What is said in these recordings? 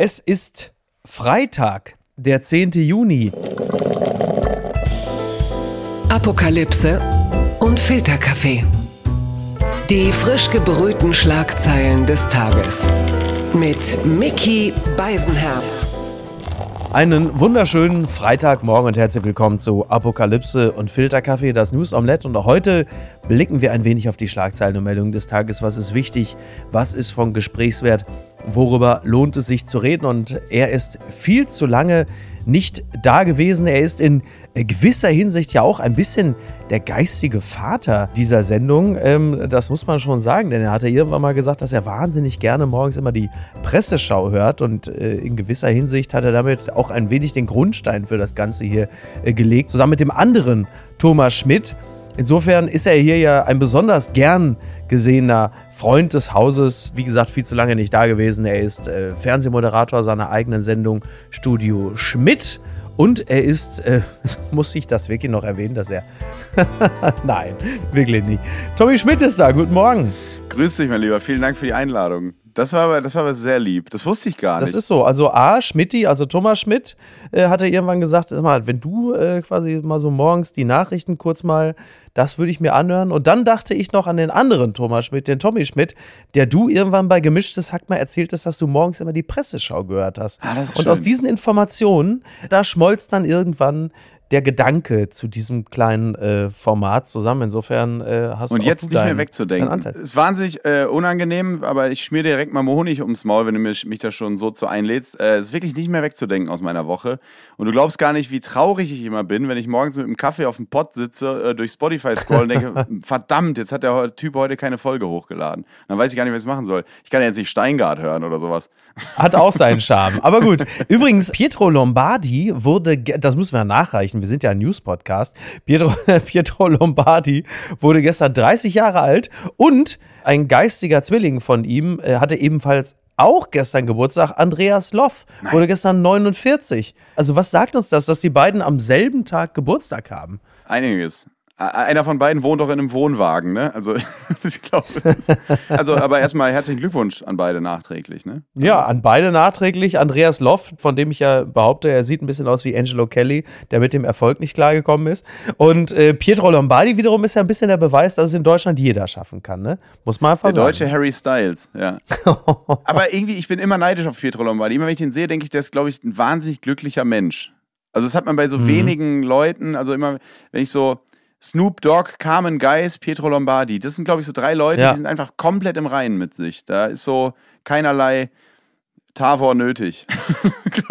Es ist Freitag, der 10. Juni. Apokalypse und Filterkaffee. Die frisch gebrühten Schlagzeilen des Tages. Mit Mickey Beisenherz. Einen wunderschönen Freitagmorgen und herzlich willkommen zu Apokalypse und Filterkaffee, das News Omelette. Und heute blicken wir ein wenig auf die Schlagzeilen und Meldungen des Tages. Was ist wichtig? Was ist von Gesprächswert? Worüber lohnt es sich zu reden? Und er ist viel zu lange nicht da gewesen. Er ist in gewisser Hinsicht ja auch ein bisschen der geistige Vater dieser Sendung. Ähm, das muss man schon sagen, denn er hatte irgendwann mal gesagt, dass er wahnsinnig gerne morgens immer die Presseschau hört und äh, in gewisser Hinsicht hat er damit auch ein wenig den Grundstein für das Ganze hier äh, gelegt, zusammen mit dem anderen Thomas Schmidt. Insofern ist er hier ja ein besonders gern gesehener Freund des Hauses. Wie gesagt, viel zu lange nicht da gewesen. Er ist äh, Fernsehmoderator seiner eigenen Sendung Studio Schmidt. Und er ist, äh, muss ich das wirklich noch erwähnen, dass er. Nein, wirklich nicht. Tommy Schmidt ist da. Guten Morgen. Grüß dich, mein Lieber. Vielen Dank für die Einladung. Das war aber, das war aber sehr lieb. Das wusste ich gar nicht. Das ist so. Also A, Schmidti, also Thomas Schmidt, äh, hatte irgendwann gesagt, mal, wenn du äh, quasi mal so morgens die Nachrichten kurz mal, das würde ich mir anhören. Und dann dachte ich noch an den anderen Thomas Schmidt, den Tommy Schmidt, der du irgendwann bei Gemischtes Hack mal erzähltest, dass du morgens immer die Presseschau gehört hast. Ah, Und schön. aus diesen Informationen, da schmolz dann irgendwann der Gedanke zu diesem kleinen äh, Format zusammen. Insofern äh, hast Und du auch jetzt nicht mehr deinen- wegzudenken. deinen Anteil. Ist wahnsinnig äh, unangenehm, aber ich schmier dir direkt mal Honig ums Maul, wenn du mich, mich da schon so zu einlädst. Äh, ist wirklich nicht mehr wegzudenken aus meiner Woche. Und du glaubst gar nicht, wie traurig ich immer bin, wenn ich morgens mit einem Kaffee auf dem Pott sitze, äh, durch Spotify scroll und denke, verdammt, jetzt hat der Typ heute keine Folge hochgeladen. Dann weiß ich gar nicht, was ich machen soll. Ich kann ja jetzt nicht Steingart hören oder sowas. Hat auch seinen Charme. Aber gut. Übrigens, Pietro Lombardi wurde, das müssen wir nachreichen, wir sind ja ein News-Podcast. Pietro, Pietro Lombardi wurde gestern 30 Jahre alt und ein geistiger Zwilling von ihm äh, hatte ebenfalls auch gestern Geburtstag. Andreas Loff wurde gestern 49. Also, was sagt uns das, dass die beiden am selben Tag Geburtstag haben? Einiges. A- Einer von beiden wohnt doch in einem Wohnwagen, ne? Also, ich glaube. Also, aber erstmal herzlichen Glückwunsch an beide nachträglich, ne? Ja, an beide nachträglich. Andreas Loff, von dem ich ja behaupte, er sieht ein bisschen aus wie Angelo Kelly, der mit dem Erfolg nicht klargekommen ist. Und äh, Pietro Lombardi wiederum ist ja ein bisschen der Beweis, dass es in Deutschland jeder schaffen kann, ne? Muss man einfach Der deutsche sagen. Harry Styles, ja. Aber irgendwie, ich bin immer neidisch auf Pietro Lombardi. Immer wenn ich ihn sehe, denke ich, der ist, glaube ich, ein wahnsinnig glücklicher Mensch. Also, das hat man bei so wenigen Leuten, also immer, wenn ich so Snoop Dogg, Carmen Geis, Pietro Lombardi, das sind, glaube ich, so drei Leute, Ja. die sind einfach komplett im Reinen mit sich. Da ist so keinerlei Tavor nötig.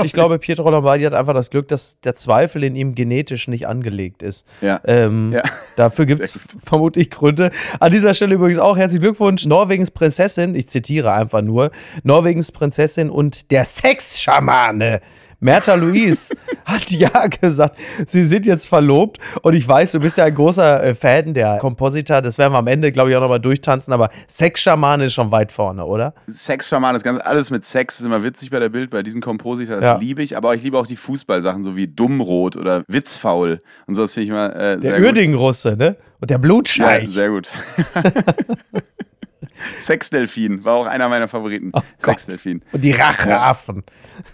Ich glaube, Pietro Lombardi hat einfach das Glück, dass der Zweifel in ihm genetisch nicht angelegt ist. Ja. Ähm, Ja. Dafür gibt es vermutlich Gründe. An dieser Stelle übrigens auch herzlichen Glückwunsch. Norwegens Prinzessin, ich zitiere einfach nur, Norwegens Prinzessin und der Sexschamane. Merta Louise hat ja gesagt, sie sind jetzt verlobt und ich weiß, du bist ja ein großer äh, Fan der Kompositor, das werden wir am Ende, glaube ich, auch nochmal durchtanzen, aber Sexschamane ist schon weit vorne, oder? Sexschaman, das Ganze, alles mit Sex ist immer witzig bei der Bild, bei diesen Kompositor, das Ja. liebe ich. Aber ich liebe auch die Fußballsachen, so wie Dummrot oder Witzfaul und so, das finde ich immer äh, Der sehr gut. Uerdingen-Russe, ne? Und der Ja, Blutscheich. sehr gut. Sexdelfin war auch einer meiner Favoriten. Oh Sexdelfin. und die Racheaffen.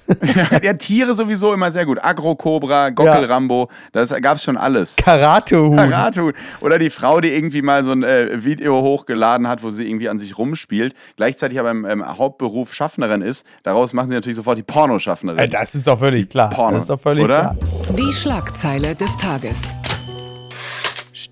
ja, Tiere sowieso immer sehr gut. Agro-Cobra, Gockel-Rambo, das gab es schon alles. Karatehuhn. Karate. Oder die Frau, die irgendwie mal so ein äh, Video hochgeladen hat, wo sie irgendwie an sich rumspielt, gleichzeitig aber im ähm, Hauptberuf Schaffnerin ist. Daraus machen sie natürlich sofort die Pornoschaffnerin. Äh, Das ist doch völlig klar. Porno, das ist doch völlig oder? klar. Die Schlagzeile des Tages.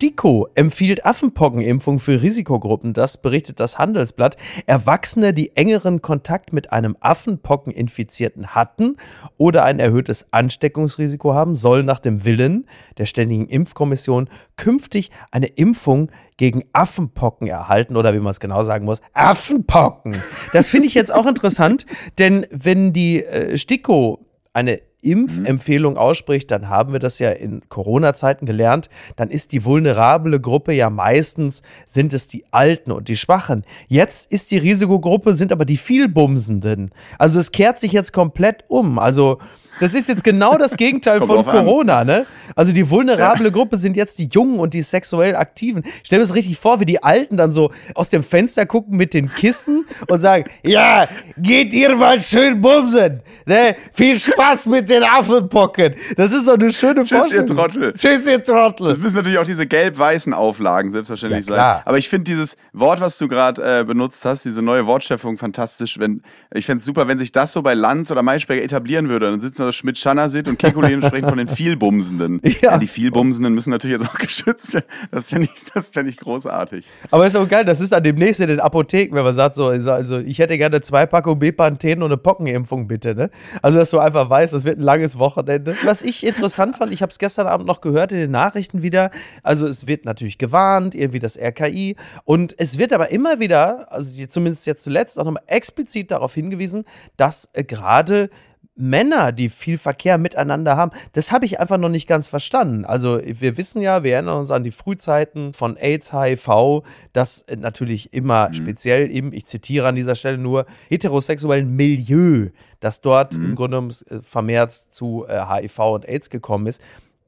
STIKO empfiehlt Affenpockenimpfung für Risikogruppen. Das berichtet das Handelsblatt. Erwachsene, die engeren Kontakt mit einem Affenpockeninfizierten hatten oder ein erhöhtes Ansteckungsrisiko haben, sollen nach dem Willen der Ständigen Impfkommission künftig eine Impfung gegen Affenpocken erhalten oder wie man es genau sagen muss, Affenpocken. Das finde ich jetzt auch interessant, denn wenn die äh, STIKO eine Impfempfehlung ausspricht, dann haben wir das ja in Corona-Zeiten gelernt, dann ist die vulnerable Gruppe ja meistens, sind es die Alten und die Schwachen. Jetzt ist die Risikogruppe, sind aber die Vielbumsenden. Also es kehrt sich jetzt komplett um. Also Das ist jetzt genau das Gegenteil von drauf an. Corona, ne? Also die vulnerable Gruppe sind jetzt die Jungen und die sexuell Aktiven. Stell dir das richtig vor, wie die Alten dann so aus dem Fenster gucken mit den Kissen und sagen, ja, geht ihr mal schön bumsen. Ne? Viel Spaß mit den Affenpocken. Das ist doch eine schöne Tschüss, ihr Vorstellung. Trottel. Tschüss, ihr Trottel. Das müssen natürlich auch diese gelb-weißen Auflagen selbstverständlich Ja, sein. Aber ich finde dieses Wort, was du gerade äh, benutzt hast, diese neue Wortschöpfung fantastisch. Wenn, ich fände es super, wenn sich das so bei Lanz oder Maischberger etablieren würde. Dann sitzen da Schmidt, Schannersit und Kekulé und sprechen von den Vielbumsenden. Ja. die Vielbumsenden müssen natürlich jetzt auch geschützt werden. Das fände ich, das fänd ich großartig. Aber ist auch geil, das ist dann demnächst in den Apotheken, wenn man sagt, so, also ich hätte gerne zwei Packungen Bepanthen und eine Pockenimpfung, bitte, ne? Also, dass du einfach weißt, das wird ein langes Wochenende. Was ich interessant fand, ich habe es gestern Abend noch gehört in den Nachrichten wieder, also es wird natürlich gewarnt, irgendwie das RKI und es wird aber immer wieder, also zumindest jetzt zuletzt, auch nochmal explizit darauf hingewiesen, dass äh, gerade Männer, die viel Verkehr miteinander haben, das habe ich einfach noch nicht ganz verstanden. Also wir wissen ja, wir erinnern uns an die Frühzeiten von AIDS, HIV, dass äh, natürlich immer speziell eben, ich zitiere an dieser Stelle nur, heterosexuellen Milieu, dass dort im Grunde genommen äh, vermehrt zu äh, HIV und AIDS gekommen ist.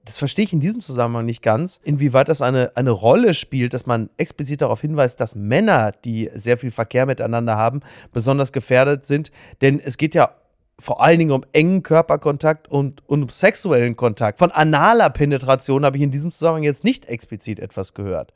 Das verstehe ich in diesem Zusammenhang nicht ganz, inwieweit das eine, eine Rolle spielt, dass man explizit darauf hinweist, dass Männer, die sehr viel Verkehr miteinander haben, besonders gefährdet sind. Denn es geht ja vor allen Dingen um engen Körperkontakt und, und um sexuellen Kontakt. Von analer Penetration habe ich in diesem Zusammenhang jetzt nicht explizit etwas gehört.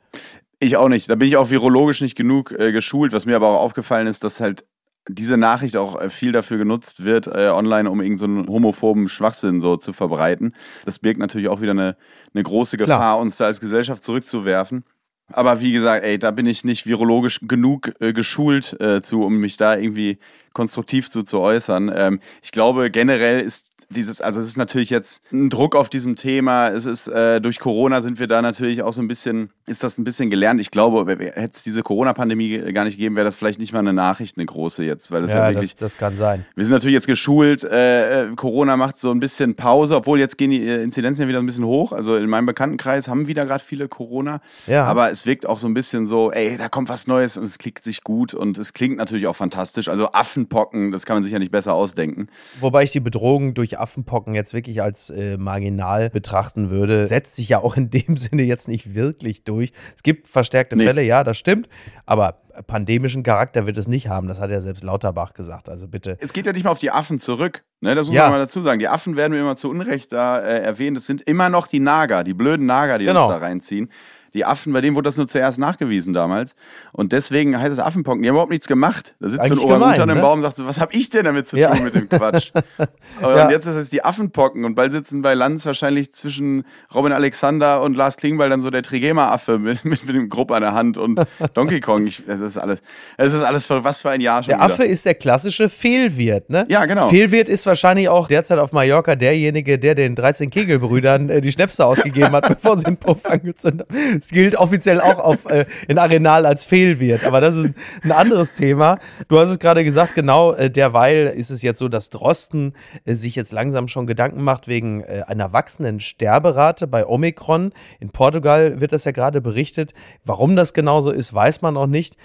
Ich auch nicht. Da bin ich auch virologisch nicht genug äh, geschult. Was mir aber auch aufgefallen ist, dass halt diese Nachricht auch äh, viel dafür genutzt wird, äh, online, um irgendeinen so homophoben Schwachsinn so zu verbreiten. Das birgt natürlich auch wieder eine, eine große Gefahr, Klar. uns da als Gesellschaft zurückzuwerfen. Aber wie gesagt, ey, da bin ich nicht virologisch genug äh, geschult äh, zu, um mich da irgendwie konstruktiv zu, zu äußern. Ähm, ich glaube, generell ist dieses, also es ist natürlich jetzt ein Druck auf diesem Thema. Es ist, äh, durch Corona sind wir da natürlich auch so ein bisschen, ist das ein bisschen gelernt. Ich glaube, hätte es diese Corona-Pandemie gar nicht gegeben, wäre das vielleicht nicht mal eine Nachricht, eine große jetzt, weil das ja, Ja, wirklich das, das kann sein. wir sind natürlich jetzt geschult, äh, äh, Corona macht so ein bisschen Pause, obwohl jetzt gehen die äh, Inzidenzen ja wieder ein bisschen hoch. Also in meinem Bekanntenkreis haben wieder gerade viele Corona. Ja. Aber es wirkt auch so ein bisschen so, ey, da kommt was Neues und es klickt sich gut und es klingt natürlich auch fantastisch. Also Affenpocken, das kann man sich ja nicht besser ausdenken. Wobei ich die Bedrohung durch Affenpocken jetzt wirklich als äh, marginal betrachten würde. Setzt sich ja auch in dem Sinne jetzt nicht wirklich durch. Es gibt verstärkte Nee. Fälle, ja, das stimmt. Aber pandemischen Charakter wird es nicht haben. Das hat ja selbst Lauterbach gesagt. Also bitte. Es geht ja nicht mal auf die Affen zurück. Ne, das muss Ja. man mal dazu sagen. Die Affen werden mir immer zu Unrecht da äh, erwähnt. Es sind immer noch die Nager, die blöden Nager, die Genau. uns da reinziehen. Die Affen, bei denen wurde das nur zuerst nachgewiesen damals. Und deswegen heißt es Affenpocken. Die haben überhaupt nichts gemacht. Da sitzt so ein Eigentlich gemein, im ne? Baum und sagt so, was habe ich denn damit zu Ja. tun mit dem Quatsch? und Ja. jetzt ist es die Affenpocken. Und bald sitzen bei Lanz wahrscheinlich zwischen Robin Alexander und Lars Klingbeil dann so der Trigema-Affe mit, mit, mit dem Grupp an der Hand und Donkey Kong. Ich, das ist alles, es ist alles für was für ein Jahr schon Der wieder. Affe ist der klassische Fehlwirt, ne? Ja, genau. Fehlwirt ist wahrscheinlich auch derzeit auf Mallorca derjenige, der den 13 Kegelbrüdern äh, die Schnäpse ausgegeben hat, bevor sie den Puff angezündet haben. Es gilt offiziell auch auf, äh, in Arenal als Fehlwirt, aber das ist ein anderes Thema. Du hast es gerade gesagt, genau, äh, derweil ist es jetzt so, dass Drosten äh, sich jetzt langsam schon Gedanken macht wegen äh, einer wachsenden Sterberate bei Omikron. In Portugal wird das ja gerade berichtet. Warum das genauso ist, weiß man noch nicht.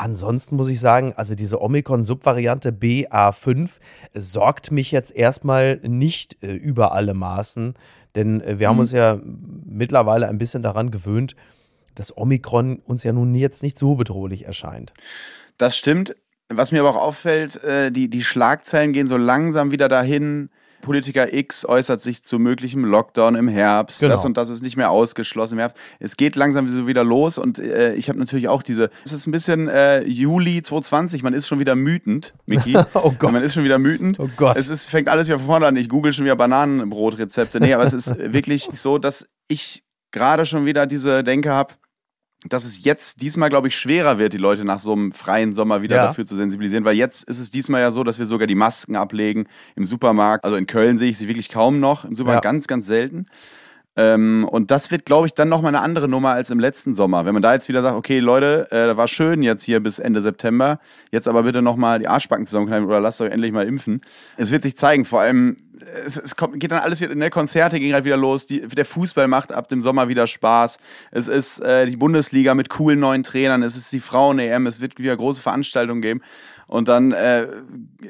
Ansonsten muss ich sagen, also diese Omikron-Subvariante BA5 sorgt mich jetzt erstmal nicht äh, über alle Maßen, denn äh, wir haben uns ja mittlerweile ein bisschen daran gewöhnt, dass Omikron uns ja nun jetzt nicht so bedrohlich erscheint. Das stimmt. Was mir aber auch auffällt, äh, die, die Schlagzeilen gehen so langsam wieder dahin. Politiker X äußert sich zu möglichem Lockdown im Herbst. Genau. Das und das ist nicht mehr ausgeschlossen im Herbst. Es geht langsam so wieder los und äh, ich habe natürlich auch diese. Es ist ein bisschen äh, Juli 2020. Man ist schon wieder wütend, Miki. Oh Gott. Man ist schon wieder wütend. Oh Gott. Es ist, fängt alles wieder von vorne an. Ich google schon wieder Bananenbrotrezepte. Nee, aber es ist wirklich so, dass ich gerade schon wieder diese Denke habe, dass es jetzt diesmal, glaube ich, schwerer wird, die Leute nach so einem freien Sommer wieder Ja. dafür zu sensibilisieren, weil jetzt ist es diesmal ja so, dass wir sogar die Masken ablegen im Supermarkt. Also in Köln sehe ich sie wirklich kaum noch, im Supermarkt Ja. ganz, ganz selten. Ähm, und das wird, glaube ich, dann nochmal eine andere Nummer als im letzten Sommer. Wenn man da jetzt wieder sagt, okay, Leute, äh, war schön jetzt hier bis Ende September, jetzt aber bitte nochmal die Arschbacken zusammenkneifen oder lasst euch endlich mal impfen. Es wird sich zeigen, vor allem es, es kommt, geht dann alles wieder, ne, Konzerte gehen halt wieder los, die, der Fußball macht ab dem Sommer wieder Spaß. Es ist äh, die Bundesliga mit coolen neuen Trainern, es ist die Frauen-EM, es wird wieder große Veranstaltungen geben. Und dann äh,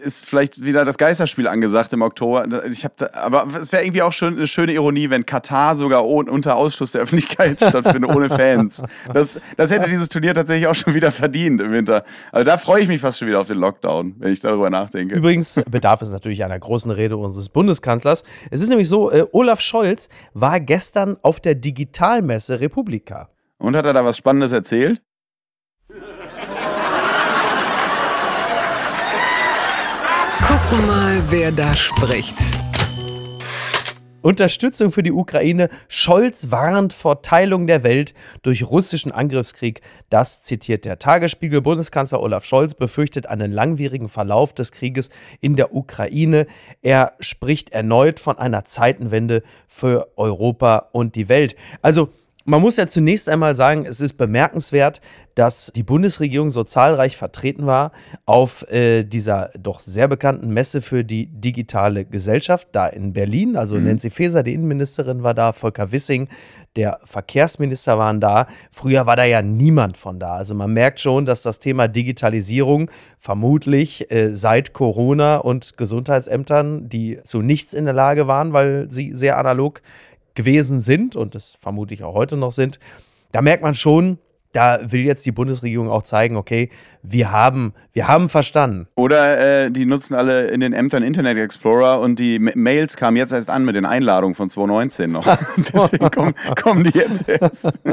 ist vielleicht wieder das Geisterspiel angesagt im Oktober. Ich hab da, aber es wäre irgendwie auch schon eine schöne Ironie, wenn Katar sogar unter Ausschluss der Öffentlichkeit stattfindet, ohne Fans. Das, das hätte dieses Turnier tatsächlich auch schon wieder verdient im Winter. Also da freue ich mich fast schon wieder auf den Lockdown, wenn ich darüber nachdenke. Übrigens bedarf es natürlich einer großen Rede unseres Bundeskanzlers. Es ist nämlich so, äh, Olaf Scholz war gestern auf der Digitalmesse Republika. Und hat er da was Spannendes erzählt? Gucken mal, wer da spricht. Unterstützung für die Ukraine. Scholz warnt vor Teilung der Welt durch russischen Angriffskrieg. Das zitiert der Tagesspiegel. Bundeskanzler Olaf Scholz befürchtet einen langwierigen Verlauf des Krieges in der Ukraine. Er spricht erneut von einer Zeitenwende für Europa und die Welt. Also man muss ja zunächst einmal sagen, es ist bemerkenswert, dass die Bundesregierung so zahlreich vertreten war auf äh, dieser doch sehr bekannten Messe für die digitale Gesellschaft da in Berlin. Also mhm. Nancy Faeser, die Innenministerin, war da, Volker Wissing, der Verkehrsminister, waren da. Früher war da ja niemand von da. Also man merkt schon, dass das Thema Digitalisierung vermutlich äh, seit Corona und Gesundheitsämtern, die zu nichts in der Lage waren, weil sie sehr analog gewesen sind und es vermutlich auch heute noch sind, da merkt man schon, da will jetzt die Bundesregierung auch zeigen, okay, wir haben, wir haben verstanden. Oder äh, die nutzen alle in den Ämtern Internet Explorer und die Mails kamen jetzt erst an mit den Einladungen von 2019 noch. So. Deswegen kommen, kommen, die jetzt erst.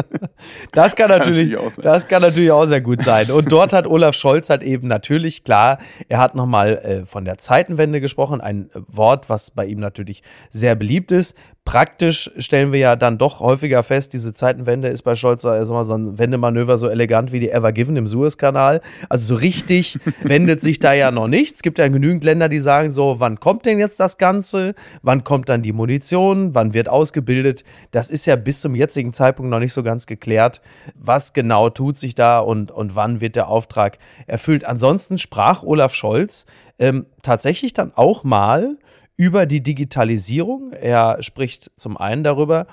Das kann, das natürlich, natürlich das kann natürlich auch sehr gut sein. Und dort hat Olaf Scholz halt eben natürlich klar, er hat nochmal äh, von der Zeitenwende gesprochen, ein Wort, was bei ihm natürlich sehr beliebt ist. Praktisch stellen wir ja dann doch häufiger fest, diese Zeitenwende ist bei Scholz also so ein Wendemanöver so elegant wie die Ever Given im Suezkanal. Also so richtig wendet sich da ja noch nichts. Es gibt ja genügend Länder, die sagen so, wann kommt denn jetzt das Ganze? Wann kommt dann die Munition? Wann wird ausgebildet? Das ist ja bis zum jetzigen Zeitpunkt noch nicht so ganz geklärt. Was genau tut sich da und, und wann wird der Auftrag erfüllt? Ansonsten sprach Olaf Scholz ähm, tatsächlich dann auch mal über die Digitalisierung. Er spricht zum einen darüber,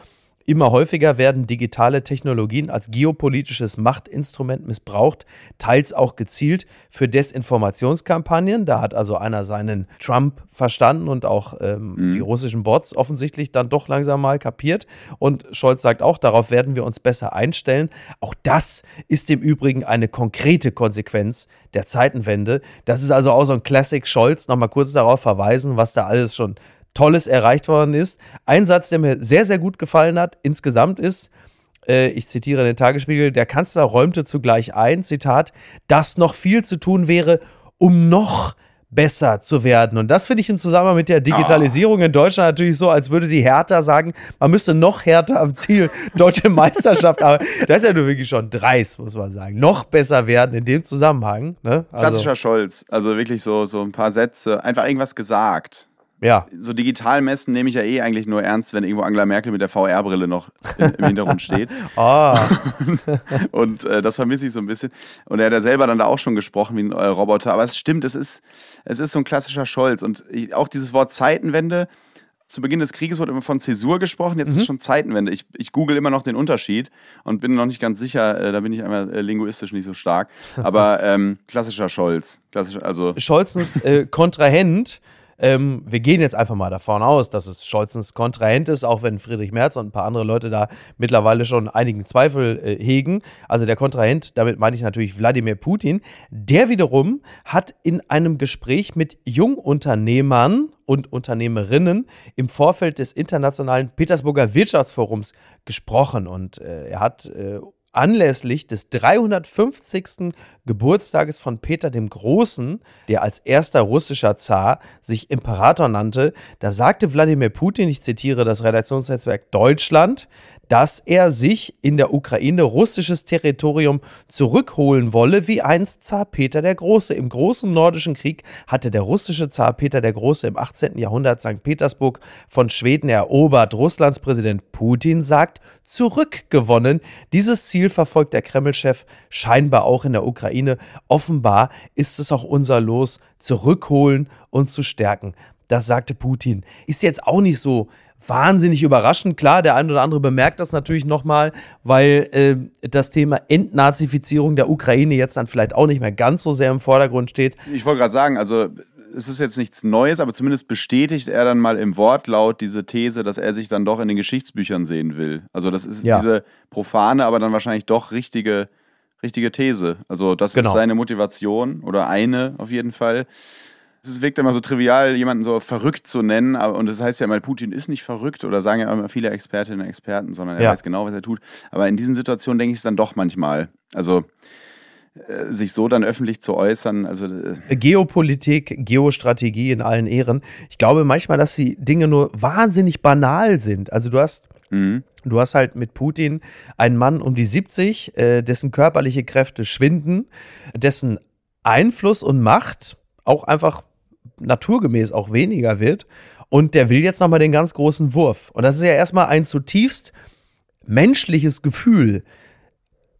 Immer häufiger werden digitale Technologien als geopolitisches Machtinstrument missbraucht, teils auch gezielt für Desinformationskampagnen. Da hat also einer seinen Trump verstanden und auch ähm, mhm. die russischen Bots offensichtlich dann doch langsam mal kapiert. Und Scholz sagt auch, darauf werden wir uns besser einstellen. Auch das ist im Übrigen eine konkrete Konsequenz der Zeitenwende. Das ist also auch so ein Classic Scholz. Nochmal kurz darauf verweisen, was da alles schon Tolles erreicht worden ist. Ein Satz, der mir sehr, sehr gut gefallen hat, insgesamt ist, äh, ich zitiere den Tagesspiegel, der Kanzler räumte zugleich ein, Zitat, dass noch viel zu tun wäre, um noch besser zu werden. Und das finde ich im Zusammenhang mit der Digitalisierung oh. in Deutschland natürlich so, als würde die Hertha sagen, man müsste noch härter am Ziel deutsche Meisterschaft. Aber das ist ja nur wirklich schon dreist, muss man sagen. Noch besser werden in dem Zusammenhang. Ne? Also. Klassischer Scholz. Also wirklich so, so ein paar Sätze, einfach irgendwas gesagt. Ja. So digital messen nehme ich ja eh eigentlich nur ernst, wenn irgendwo Angela Merkel mit der VR-Brille noch im Hintergrund steht. oh. und äh, das vermisse ich so ein bisschen. Und er hat ja selber dann da auch schon gesprochen wie ein äh, Roboter. Aber es stimmt, es ist, es ist so ein klassischer Scholz. Und ich, auch dieses Wort Zeitenwende, zu Beginn des Krieges wurde immer von Zäsur gesprochen, jetzt mhm. ist es schon Zeitenwende. Ich, ich google immer noch den Unterschied und bin noch nicht ganz sicher, äh, da bin ich einmal äh, linguistisch nicht so stark. Aber ähm, klassischer Scholz. Klassisch, also Scholzens äh, Kontrahent ähm, wir gehen jetzt einfach mal davon aus, dass es Scholzens Kontrahent ist, auch wenn Friedrich Merz und ein paar andere Leute da mittlerweile schon einigen Zweifel äh, hegen. Also der Kontrahent, damit meine ich natürlich Wladimir Putin. Der wiederum hat in einem Gespräch mit Jungunternehmern und Unternehmerinnen im Vorfeld des internationalen Petersburger Wirtschaftsforums gesprochen und äh, er hat äh, anlässlich des 350. Geburtstages von Peter dem Großen, der als erster russischer Zar sich Imperator nannte, da sagte Wladimir Putin, ich zitiere das Redaktionsnetzwerk Deutschland, dass er sich in der Ukraine russisches Territorium zurückholen wolle, wie einst Zar Peter der Große. Im großen nordischen Krieg hatte der russische Zar Peter der Große im 18. Jahrhundert St. Petersburg von Schweden erobert. Russlands Präsident Putin sagt, zurückgewonnen. Dieses Ziel verfolgt der Kreml-Chef scheinbar auch in der Ukraine. Offenbar ist es auch unser Los, zurückholen und zu stärken. Das sagte Putin. Ist jetzt auch nicht so wahnsinnig überraschend. Klar, der ein oder andere bemerkt das natürlich nochmal, weil äh, das Thema Entnazifizierung der Ukraine jetzt dann vielleicht auch nicht mehr ganz so sehr im Vordergrund steht. Ich wollte gerade sagen, also es ist jetzt nichts Neues, aber zumindest bestätigt er dann mal im Wortlaut diese These, dass er sich dann doch in den Geschichtsbüchern sehen will. Also das ist ja. diese profane, aber dann wahrscheinlich doch richtige, richtige These. Also das genau. ist seine Motivation oder eine auf jeden Fall. Es wirkt immer so trivial, jemanden so verrückt zu nennen, aber, und das heißt ja immer, Putin ist nicht verrückt oder sagen ja immer viele Expertinnen und Experten, sondern er ja. weiß genau, was er tut. Aber in diesen Situationen denke ich es dann doch manchmal. Also äh, sich so dann öffentlich zu äußern. Also, äh Geopolitik, Geostrategie in allen Ehren. Ich glaube manchmal, dass die Dinge nur wahnsinnig banal sind. Also du hast, mhm. du hast halt mit Putin einen Mann um die 70, äh, dessen körperliche Kräfte schwinden, dessen Einfluss und Macht auch einfach naturgemäß auch weniger wird. Und der will jetzt nochmal den ganz großen Wurf. Und das ist ja erstmal ein zutiefst menschliches Gefühl,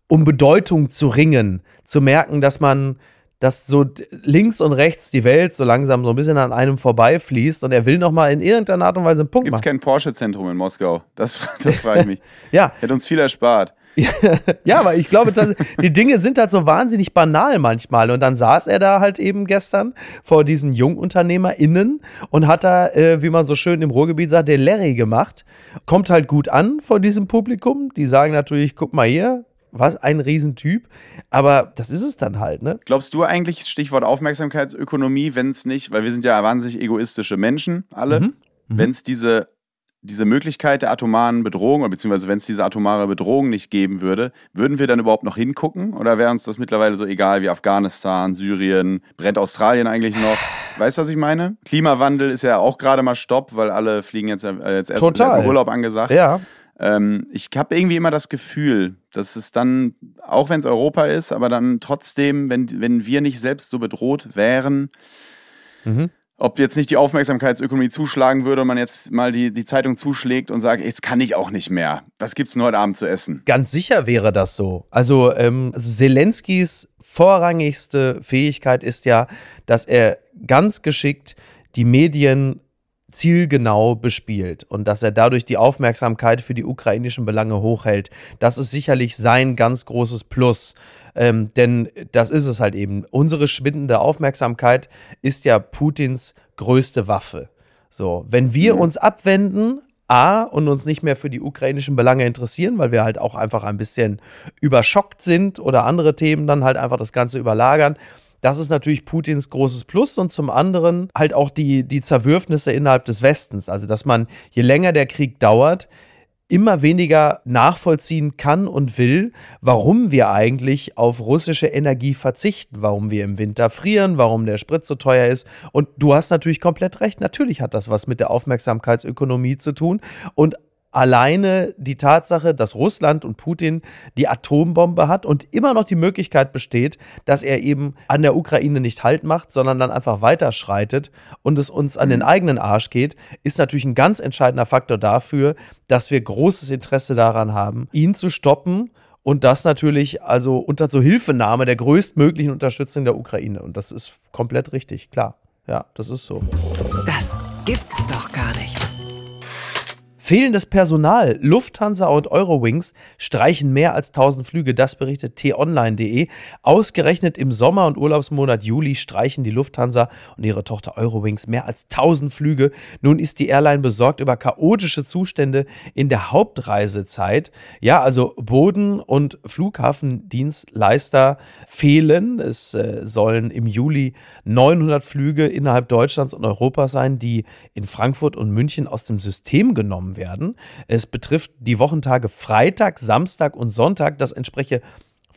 um Bedeutung zu ringen, zu merken, dass man, dass so links und rechts die Welt so langsam so ein bisschen an einem vorbeifließt und er will nochmal in irgendeiner Art und Weise einen Punkt Gibt's machen. Gibt es kein Porsche-Zentrum in Moskau? Das, das frage ich mich. ja. Hätte uns viel erspart. ja, aber ich glaube, das, die Dinge sind halt so wahnsinnig banal manchmal. Und dann saß er da halt eben gestern vor diesen JungunternehmerInnen und hat da, äh, wie man so schön im Ruhrgebiet sagt, den Larry gemacht. Kommt halt gut an von diesem Publikum. Die sagen natürlich, guck mal hier, was ein Riesentyp. Aber das ist es dann halt, ne? Glaubst du eigentlich, Stichwort Aufmerksamkeitsökonomie, wenn es nicht, weil wir sind ja wahnsinnig egoistische Menschen, alle, mhm. mhm. wenn es diese, diese Möglichkeit der atomaren Bedrohung, beziehungsweise wenn es diese atomare Bedrohung nicht geben würde, würden wir dann überhaupt noch hingucken? Oder wäre uns das mittlerweile so egal wie Afghanistan, Syrien, brennt Australien eigentlich noch? Weißt du, was ich meine? Klimawandel ist ja auch gerade mal Stopp, weil alle fliegen jetzt, äh, jetzt erst, erst Urlaub angesagt. Ja. Ähm, ich habe irgendwie immer das Gefühl, dass es dann, auch wenn es Europa ist, aber dann trotzdem, wenn, wenn wir nicht selbst so bedroht wären, mhm. Ob jetzt nicht die Aufmerksamkeitsökonomie zuschlagen würde und man jetzt mal die, die Zeitung zuschlägt und sagt, jetzt kann ich auch nicht mehr. Was gibt es denn heute Abend zu essen? Ganz sicher wäre das so. Also ähm, Zelenskis vorrangigste Fähigkeit ist ja, dass er ganz geschickt die Medien zielgenau bespielt und dass er dadurch die Aufmerksamkeit für die ukrainischen Belange hochhält. Das ist sicherlich sein ganz großes Plus. Ähm, denn das ist es halt eben. Unsere schwindende Aufmerksamkeit ist ja Putins größte Waffe. So, wenn wir mhm. uns abwenden, A, und uns nicht mehr für die ukrainischen Belange interessieren, weil wir halt auch einfach ein bisschen überschockt sind oder andere Themen dann halt einfach das Ganze überlagern, das ist natürlich Putins großes Plus und zum anderen halt auch die, die Zerwürfnisse innerhalb des Westens. Also, dass man, je länger der Krieg dauert, immer weniger nachvollziehen kann und will, warum wir eigentlich auf russische Energie verzichten, warum wir im Winter frieren, warum der Sprit so teuer ist. Und du hast natürlich komplett recht, natürlich hat das was mit der Aufmerksamkeitsökonomie zu tun. Und alleine die Tatsache, dass Russland und Putin die Atombombe hat und immer noch die Möglichkeit besteht, dass er eben an der Ukraine nicht Halt macht, sondern dann einfach weiterschreitet und es uns an den mhm. eigenen Arsch geht, ist natürlich ein ganz entscheidender Faktor dafür, dass wir großes Interesse daran haben, ihn zu stoppen und das natürlich also unter so Hilfenahme der größtmöglichen Unterstützung der Ukraine. Und das ist komplett richtig, klar. Ja, das ist so. Das gibt's doch gar nicht. Fehlendes Personal. Lufthansa und Eurowings streichen mehr als 1000 Flüge. Das berichtet t-online.de. Ausgerechnet im Sommer- und Urlaubsmonat Juli streichen die Lufthansa und ihre Tochter Eurowings mehr als 1000 Flüge. Nun ist die Airline besorgt über chaotische Zustände in der Hauptreisezeit. Ja, also Boden- und Flughafendienstleister fehlen. Es äh, sollen im Juli 900 Flüge innerhalb Deutschlands und Europas sein, die in Frankfurt und München aus dem System genommen werden. Es betrifft die Wochentage Freitag, Samstag und Sonntag. Das entspreche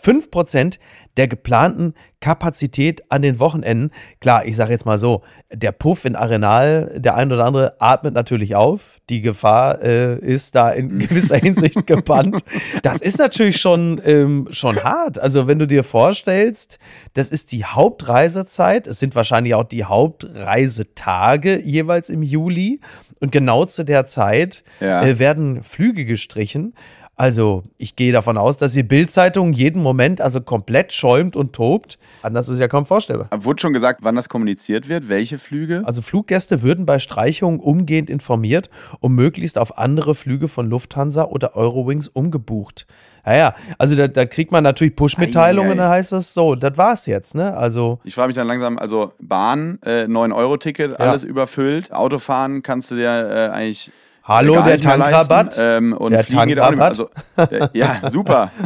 5% der geplanten Kapazität an den Wochenenden. Klar, ich sage jetzt mal so, der Puff in Arenal, der ein oder andere atmet natürlich auf. Die Gefahr äh, ist da in gewisser Hinsicht gebannt. Das ist natürlich schon, ähm, schon hart. Also wenn du dir vorstellst, das ist die Hauptreisezeit. Es sind wahrscheinlich auch die Hauptreisetage jeweils im Juli. Und genau zu der Zeit ja. äh, werden Flüge gestrichen. Also, ich gehe davon aus, dass die Bild-Zeitung jeden Moment also komplett schäumt und tobt. Anders ist ja kaum vorstellbar. Wurde schon gesagt, wann das kommuniziert wird? Welche Flüge? Also, Fluggäste würden bei Streichungen umgehend informiert und möglichst auf andere Flüge von Lufthansa oder Eurowings umgebucht. Naja, also da, da kriegt man natürlich Push-Mitteilungen, dann heißt das so, das war's jetzt, ne? Also. Ich frage mich dann langsam, also Bahn, äh, 9-Euro-Ticket, alles ja. überfüllt. Autofahren kannst du dir äh, eigentlich Hallo, der Tankrabatt. Ähm, und der Fliegen geht auch nicht mehr. Also, der, ja, super.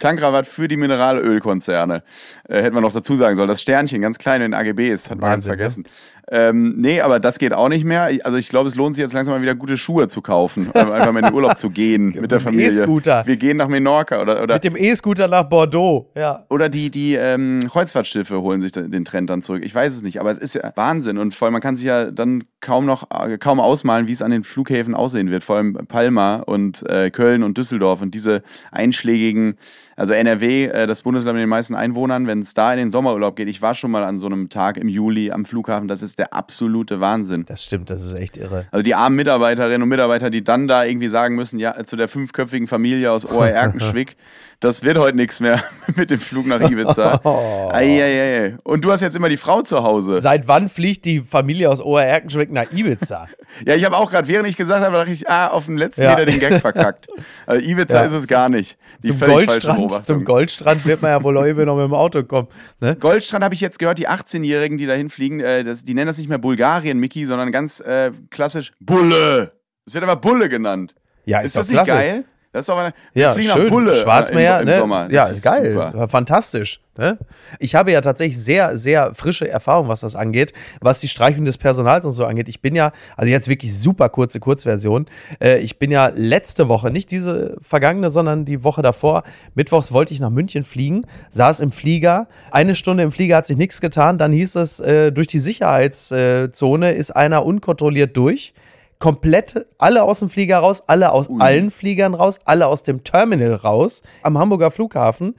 Tankrabatt für die Mineralölkonzerne. Äh, hätten wir noch dazu sagen sollen. Das Sternchen, ganz klein in AGBs, hat man ganz vergessen. Ja? Ähm, nee, aber das geht auch nicht mehr. Also ich glaube, es lohnt sich jetzt langsam mal wieder gute Schuhe zu kaufen. einfach mal in den Urlaub zu gehen mit der Familie. E-Scooter. Wir gehen nach Menorca. Oder, oder mit dem E-Scooter nach Bordeaux, ja. Oder die, die ähm, Kreuzfahrtschiffe holen sich den Trend dann zurück. Ich weiß es nicht, aber es ist ja Wahnsinn. Und vor allem, man kann sich ja dann kaum noch, äh, kaum ausmalen, wie es an den Flughäfen aussehen wird. Vor allem Palma und äh, Köln und Düsseldorf und diese einschlägigen also NRW, äh, das Bundesland mit den meisten Einwohnern, wenn es da in den Sommerurlaub geht, ich war schon mal an so einem Tag im Juli am Flughafen, das ist der absolute Wahnsinn. Das stimmt, das ist echt irre. Also die armen Mitarbeiterinnen und Mitarbeiter, die dann da irgendwie sagen müssen, ja, zu der fünfköpfigen Familie aus Ohr-Erkenschwick, das wird heute nichts mehr mit dem Flug nach Ibiza. Oh. Eieiei. Und du hast jetzt immer die Frau zu Hause. Seit wann fliegt die Familie aus Ohr-Erkenschwick nach Ibiza? ja, ich habe auch gerade, während ich gesagt habe, dachte ich, ah, auf dem letzten ja. Meter den Gag verkackt. Also Ibiza ja. ist es gar nicht. Die zum, Goldstrand, zum Goldstrand wird man ja wohl irgendwie noch mit dem Auto kommen. Ne? Goldstrand habe ich jetzt gehört, die 18-Jährigen, die dahin fliegen, äh, das, die nennen das nicht mehr Bulgarien, Mickey, sondern ganz äh, klassisch Bulle. Es wird aber Bulle genannt. Ja, ist, ist das nicht klassisch. geil? Das ist doch eine ja, schön. Bulle Schwarzmeer, im, im ne? Sommer. ja, ist geil. Super. Fantastisch. Ne? Ich habe ja tatsächlich sehr, sehr frische Erfahrung, was das angeht, was die Streichung des Personals und so angeht. Ich bin ja, also jetzt wirklich super kurze Kurzversion. Äh, ich bin ja letzte Woche, nicht diese vergangene, sondern die Woche davor, mittwochs wollte ich nach München fliegen, saß im Flieger. Eine Stunde im Flieger hat sich nichts getan. Dann hieß es, äh, durch die Sicherheitszone ist einer unkontrolliert durch komplett alle aus dem Flieger raus, alle aus Ui. allen Fliegern raus, alle aus dem Terminal raus am Hamburger Flughafen.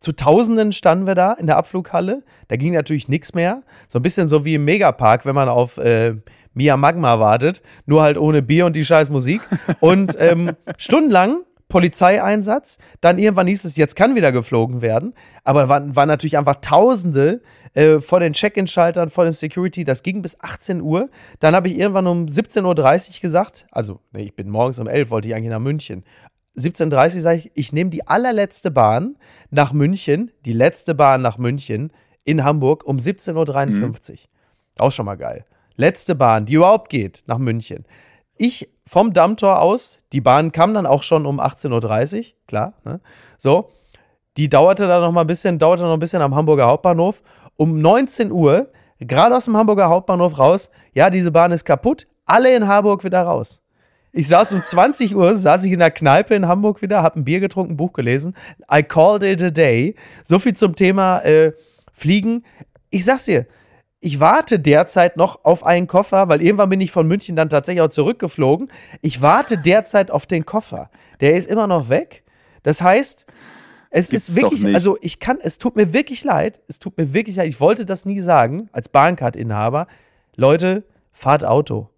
Zu Tausenden standen wir da in der Abflughalle. Da ging natürlich nichts mehr. So ein bisschen so wie im Megapark, wenn man auf äh, Mia Magma wartet. Nur halt ohne Bier und die scheiß Musik. Und ähm, stundenlang Polizeieinsatz. Dann irgendwann hieß es, jetzt kann wieder geflogen werden. Aber waren, waren natürlich einfach Tausende äh, vor den Check-in-Schaltern, vor dem Security. Das ging bis 18 Uhr. Dann habe ich irgendwann um 17.30 Uhr gesagt, also nee, ich bin morgens um 11 wollte ich eigentlich nach München. 17.30 Uhr sage ich, ich nehme die allerletzte Bahn nach München, die letzte Bahn nach München in Hamburg um 17.53 Uhr. Mhm. Auch schon mal geil. Letzte Bahn, die überhaupt geht nach München. Ich vom Dammtor aus, die Bahn kam dann auch schon um 18.30 Uhr, klar. Ne? So, die dauerte dann noch mal ein bisschen, dauerte noch ein bisschen am Hamburger Hauptbahnhof. Um 19 Uhr, gerade aus dem Hamburger Hauptbahnhof raus, ja, diese Bahn ist kaputt, alle in Harburg wieder raus. Ich saß um 20 Uhr, saß ich in der Kneipe in Hamburg wieder, hab ein Bier getrunken, ein Buch gelesen. I called it a day. So viel zum Thema äh, Fliegen. Ich sag's dir, ich warte derzeit noch auf einen Koffer, weil irgendwann bin ich von München dann tatsächlich auch zurückgeflogen. Ich warte derzeit auf den Koffer. Der ist immer noch weg. Das heißt, es Gibt's ist wirklich, also ich kann, es tut mir wirklich leid, es tut mir wirklich leid, ich wollte das nie sagen, als Bahncard-Inhaber. Leute, fahrt Auto.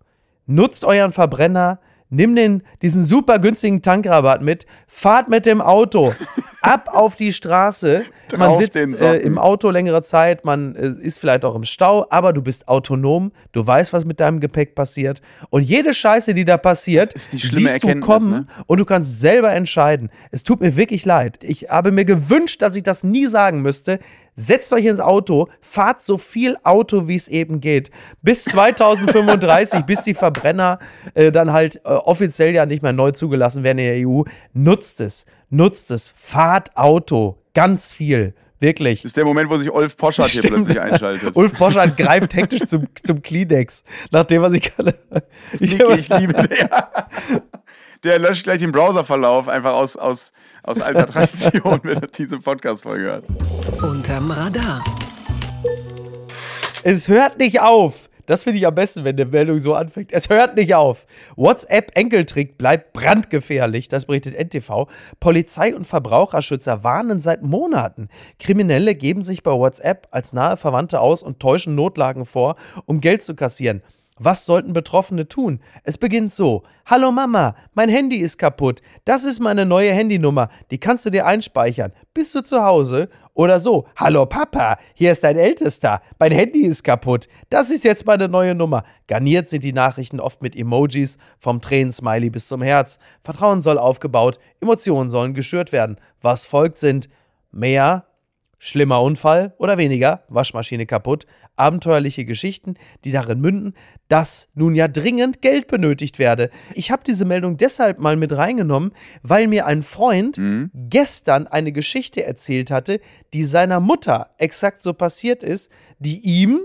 Nutzt euren Verbrenner, nimm den, diesen super günstigen Tankrabatt mit, fahrt mit dem Auto ab auf die Straße. Man sitzt äh, im Auto längere Zeit, man äh, ist vielleicht auch im Stau, aber du bist autonom, du weißt, was mit deinem Gepäck passiert. Und jede Scheiße, die da passiert, die siehst du kommen ne? und du kannst selber entscheiden. Es tut mir wirklich leid. Ich habe mir gewünscht, dass ich das nie sagen müsste. Setzt euch ins Auto, fahrt so viel Auto, wie es eben geht. Bis 2035, bis die Verbrenner äh, dann halt äh, offiziell ja nicht mehr neu zugelassen werden in der EU. Nutzt es, nutzt es, fahrt Auto, ganz viel. Wirklich. Das ist der Moment, wo sich Ulf Poschardt hier plötzlich einschaltet. Ulf Poschardt greift hektisch zum, zum Kleenex, nachdem er sich. Ich, Niki, ich liebe den. Der löscht gleich den Browserverlauf einfach aus, aus, aus alter Tradition, wenn er diese Podcast-Folge hört. Unterm Radar. Es hört nicht auf. Das finde ich am besten, wenn die Meldung so anfängt. Es hört nicht auf. WhatsApp-Enkeltrick bleibt brandgefährlich. Das berichtet NTV. Polizei und Verbraucherschützer warnen seit Monaten. Kriminelle geben sich bei WhatsApp als nahe Verwandte aus und täuschen Notlagen vor, um Geld zu kassieren. Was sollten Betroffene tun? Es beginnt so. Hallo Mama, mein Handy ist kaputt. Das ist meine neue Handynummer. Die kannst du dir einspeichern. Bist du zu Hause? Oder so. Hallo Papa, hier ist dein Ältester. Mein Handy ist kaputt. Das ist jetzt meine neue Nummer. Garniert sind die Nachrichten oft mit Emojis, vom Tränensmiley bis zum Herz. Vertrauen soll aufgebaut, Emotionen sollen geschürt werden. Was folgt sind mehr Schlimmer Unfall oder weniger, Waschmaschine kaputt, abenteuerliche Geschichten, die darin münden, dass nun ja dringend Geld benötigt werde. Ich habe diese Meldung deshalb mal mit reingenommen, weil mir ein Freund mhm. gestern eine Geschichte erzählt hatte, die seiner Mutter exakt so passiert ist, die ihm,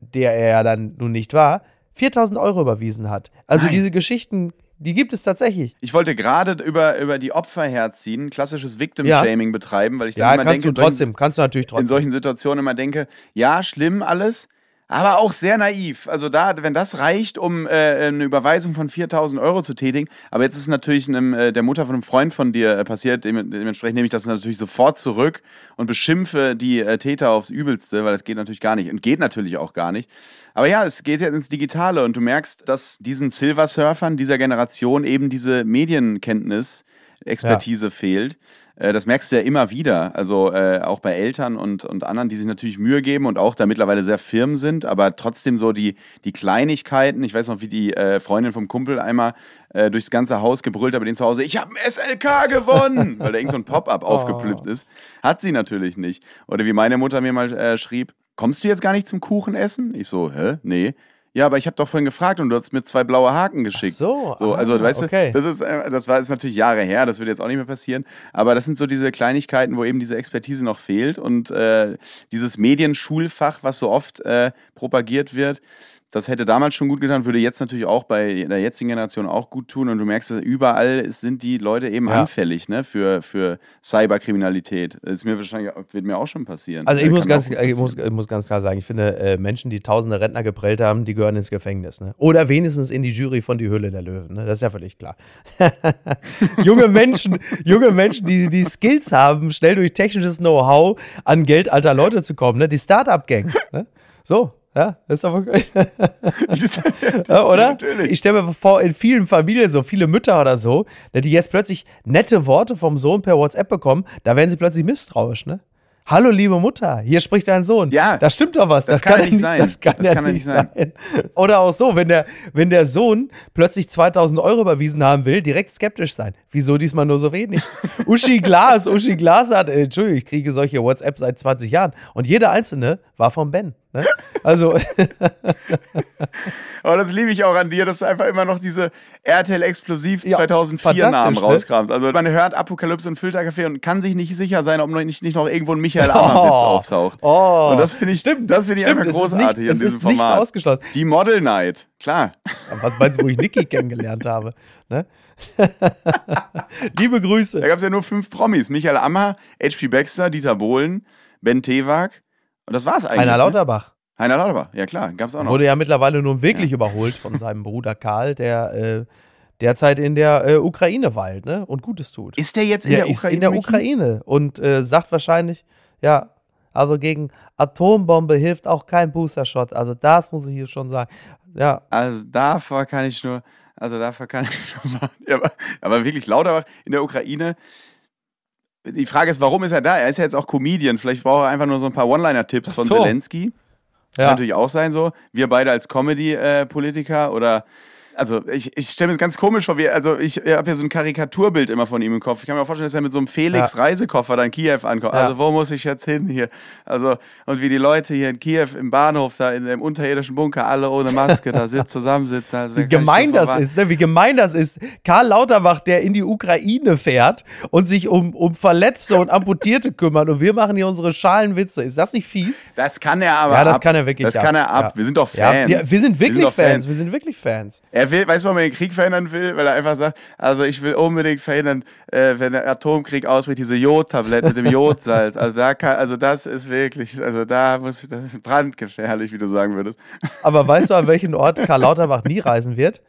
der er ja dann nun nicht war, 4000 Euro überwiesen hat. Also Nein. diese Geschichten die gibt es tatsächlich. Ich wollte gerade über, über die Opfer herziehen, klassisches Victim-Shaming ja. betreiben, weil ich ja, immer kannst denke, du trotzdem, kannst du natürlich trotzdem. In solchen Situationen immer denke, ja, schlimm alles, aber auch sehr naiv. Also da, wenn das reicht, um äh, eine Überweisung von 4000 Euro zu tätigen, aber jetzt ist es natürlich einem, äh, der Mutter von einem Freund von dir äh, passiert, dementsprechend nehme ich das natürlich sofort zurück und beschimpfe die äh, Täter aufs Übelste, weil das geht natürlich gar nicht und geht natürlich auch gar nicht. Aber ja, es geht jetzt ins Digitale und du merkst, dass diesen Silversurfern dieser Generation eben diese Medienkenntnis, Expertise ja. fehlt. Äh, das merkst du ja immer wieder. Also äh, auch bei Eltern und, und anderen, die sich natürlich Mühe geben und auch da mittlerweile sehr firm sind, aber trotzdem so die, die Kleinigkeiten. Ich weiß noch, wie die äh, Freundin vom Kumpel einmal äh, durchs ganze Haus gebrüllt hat bei denen zu Hause, ich habe ein SLK gewonnen, weil da irgend so ein Pop-up oh. aufgeplüppt ist. Hat sie natürlich nicht. Oder wie meine Mutter mir mal äh, schrieb, kommst du jetzt gar nicht zum Kuchen essen? Ich so, hä? Nee. Ja, aber ich habe doch vorhin gefragt und du hast mir zwei blaue Haken geschickt. Ach so, so also ah, weißt okay. du, das ist, äh, das war ist natürlich Jahre her, das wird jetzt auch nicht mehr passieren. Aber das sind so diese Kleinigkeiten, wo eben diese Expertise noch fehlt und äh, dieses Medienschulfach, was so oft äh, propagiert wird das hätte damals schon gut getan, würde jetzt natürlich auch bei der jetzigen Generation auch gut tun. Und du merkst, überall sind die Leute eben ja. anfällig ne, für, für Cyberkriminalität. Das ist mir wahrscheinlich, wird mir auch schon passieren. Also ich muss, ganz, ich, muss, ich muss ganz klar sagen, ich finde, äh, Menschen, die tausende Rentner geprellt haben, die gehören ins Gefängnis. Ne? Oder wenigstens in die Jury von Die Höhle der Löwen. Ne? Das ist ja völlig klar. junge Menschen, junge Menschen, die die Skills haben, schnell durch technisches Know-how an Geld alter Leute zu kommen. Ne? Die Start-up-Gang. Ne? So, ja, ist aber ja, oder? Natürlich. Ich stelle mir vor, in vielen Familien, so viele Mütter oder so, ne, die jetzt plötzlich nette Worte vom Sohn per WhatsApp bekommen, da werden sie plötzlich misstrauisch, ne? Hallo, liebe Mutter, hier spricht dein Sohn. Ja. Da stimmt doch was. Das, das kann, kann nicht sein. Das kann, das ja kann nicht sein. sein. Oder auch so, wenn der, wenn der Sohn plötzlich 2000 Euro überwiesen haben will, direkt skeptisch sein. Wieso diesmal nur so wenig? Uschi Glas, Uschi Glas hat, äh, Entschuldigung, ich kriege solche WhatsApp seit 20 Jahren. Und jede einzelne war von Ben. Ne? Also. Aber das liebe ich auch an dir, dass du einfach immer noch diese RTL Explosiv 2004 ja, Namen ne? rauskramst. Also man hört Apokalypse und Filterkaffee und kann sich nicht sicher sein, ob nicht, nicht noch irgendwo ein Michael Ammer-Witz oh, auftaucht. Oh, und das finde ich, stimmt, das finde ich stimmt, einfach großartig nicht, in diesem Format. Nicht ausgeschlossen. Die Model Night, klar. Was meinst du, wo ich Niki kennengelernt habe? Ne? Liebe Grüße. Da gab es ja nur fünf Promis. Michael Ammer, H.P. Baxter, Dieter Bohlen, Ben Tewak und das war's eigentlich. Heiner ne? Lauterbach. Ne? Heiner Lauterbach, ja klar, gab es auch noch. Wurde ja mittlerweile nun wirklich ja. überholt von seinem Bruder Karl, der äh, derzeit in der äh, Ukraine weilt ne? und Gutes tut. Ist der jetzt in der, der Ukraine? in der Ukraine und äh, sagt wahrscheinlich, ja, also gegen Atombombe hilft auch kein Booster-Shot. Also das muss ich hier schon sagen. Ja. Also davor kann ich nur, also davor kann ich schon sagen, aber, aber wirklich Lauterbach in der Ukraine die Frage ist, warum ist er da? Er ist ja jetzt auch Comedian. Vielleicht braucht er einfach nur so ein paar One-Liner-Tipps von so. Zelensky. Ja. Kann natürlich auch sein so. Wir beide als Comedy-Politiker äh, oder also ich, ich stelle mir das ganz komisch vor, wie, also ich habe ja so ein Karikaturbild immer von ihm im Kopf. Ich kann mir auch vorstellen, dass er mit so einem Felix-Reisekoffer dann Kiew ankommt. Ja. Also wo muss ich jetzt hin hier? Also und wie die Leute hier in Kiew im Bahnhof da in dem unterirdischen Bunker alle ohne Maske da sitzen, zusammensitzen. Also, wie gemein das ist, ne? Wie gemein das ist. Karl Lauterbach, der in die Ukraine fährt und sich um, um Verletzte und Amputierte kümmert und wir machen hier unsere Schalenwitze. Ist das nicht fies? Das kann er aber. Ja, das ab. kann er wirklich. Das ab. kann er ab. Ja. Wir sind doch Fans. Ja, wir, wir, sind wirklich wir sind Fans. Fans. Wir sind wirklich Fans. Er will, weißt du, warum er den Krieg verhindern will? Weil er einfach sagt, also ich will unbedingt verhindern, äh, wenn der Atomkrieg ausbricht, diese Jodtablette mit dem Jodsalz. Also da kann, also das ist wirklich, also da muss ich, das ist brandgefährlich, wie du sagen würdest. Aber weißt du, an welchen Ort Karl Lauterbach nie reisen wird?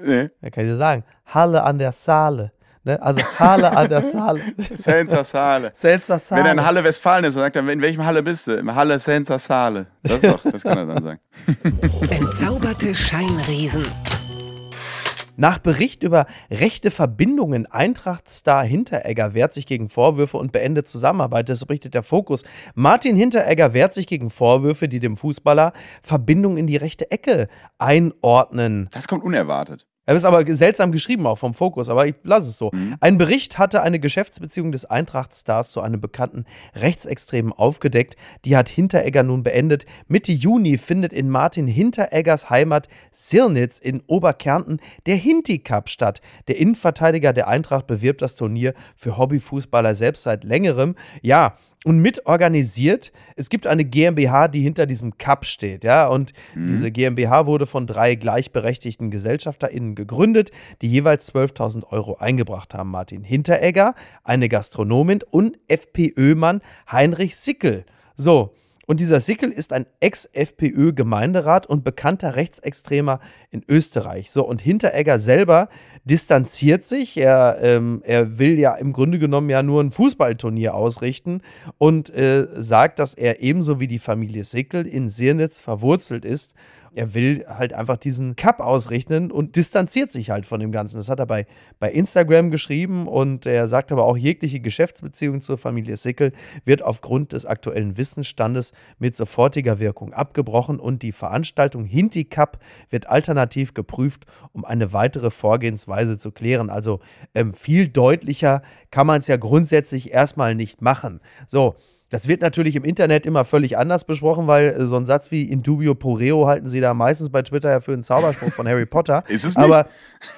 Nee. Ja, kann ich dir sagen. Halle an der Saale. Ne? Also Halle an der Saale. Senza Sale. Senza Saale. Wenn er in Halle Westfalen ist, dann sagt er, in welchem Halle bist du? Im Halle Senza Sale. Das, ist doch, das kann er dann sagen. Entzauberte Scheinriesen. Nach Bericht über rechte Verbindungen Eintracht-Star Hinteregger wehrt sich gegen Vorwürfe und beendet Zusammenarbeit. Das berichtet der Fokus. Martin Hinteregger wehrt sich gegen Vorwürfe, die dem Fußballer Verbindungen in die rechte Ecke einordnen. Das kommt unerwartet. Er ist aber seltsam geschrieben auch vom Fokus, aber ich lasse es so. Mhm. Ein Bericht hatte eine Geschäftsbeziehung des Eintracht-Stars zu einem bekannten Rechtsextremen aufgedeckt. Die hat Hinteregger nun beendet. Mitte Juni findet in Martin Hintereggers Heimat Sirnitz in Oberkärnten der Hinti Cup statt. Der Innenverteidiger der Eintracht bewirbt das Turnier für Hobbyfußballer selbst seit längerem. Ja, und mitorganisiert. Es gibt eine GmbH, die hinter diesem Cup steht, ja, und diese GmbH wurde von drei gleichberechtigten GesellschafterInnen gegründet, die jeweils 12.000 Euro eingebracht haben. Martin Hinteregger, eine Gastronomin und FPÖ-Mann Heinrich Sickel. So. Und dieser Sickel ist ein Ex-FPÖ-Gemeinderat und bekannter Rechtsextremer in Österreich. So, und Hinteregger selber distanziert sich. Er, ähm, er will ja im Grunde genommen ja nur ein Fußballturnier ausrichten und äh, sagt, dass er ebenso wie die Familie Sickel in Sirnitz verwurzelt ist. Er will halt einfach diesen Cup ausrichten und distanziert sich halt von dem Ganzen. Das hat er bei, bei Instagram geschrieben und er sagt aber auch, jegliche Geschäftsbeziehung zur Familie Sickel wird aufgrund des aktuellen Wissensstandes mit sofortiger Wirkung abgebrochen und die Veranstaltung Hinti Cup wird alternativ geprüft, um eine weitere Vorgehensweise zu klären. Also ähm, viel deutlicher kann man es ja grundsätzlich erstmal nicht machen. So, das wird natürlich im Internet immer völlig anders besprochen, weil äh, so ein Satz wie in dubio pro reo halten sie da meistens bei Twitter ja für einen Zauberspruch von Harry Potter. Ist es nicht? Aber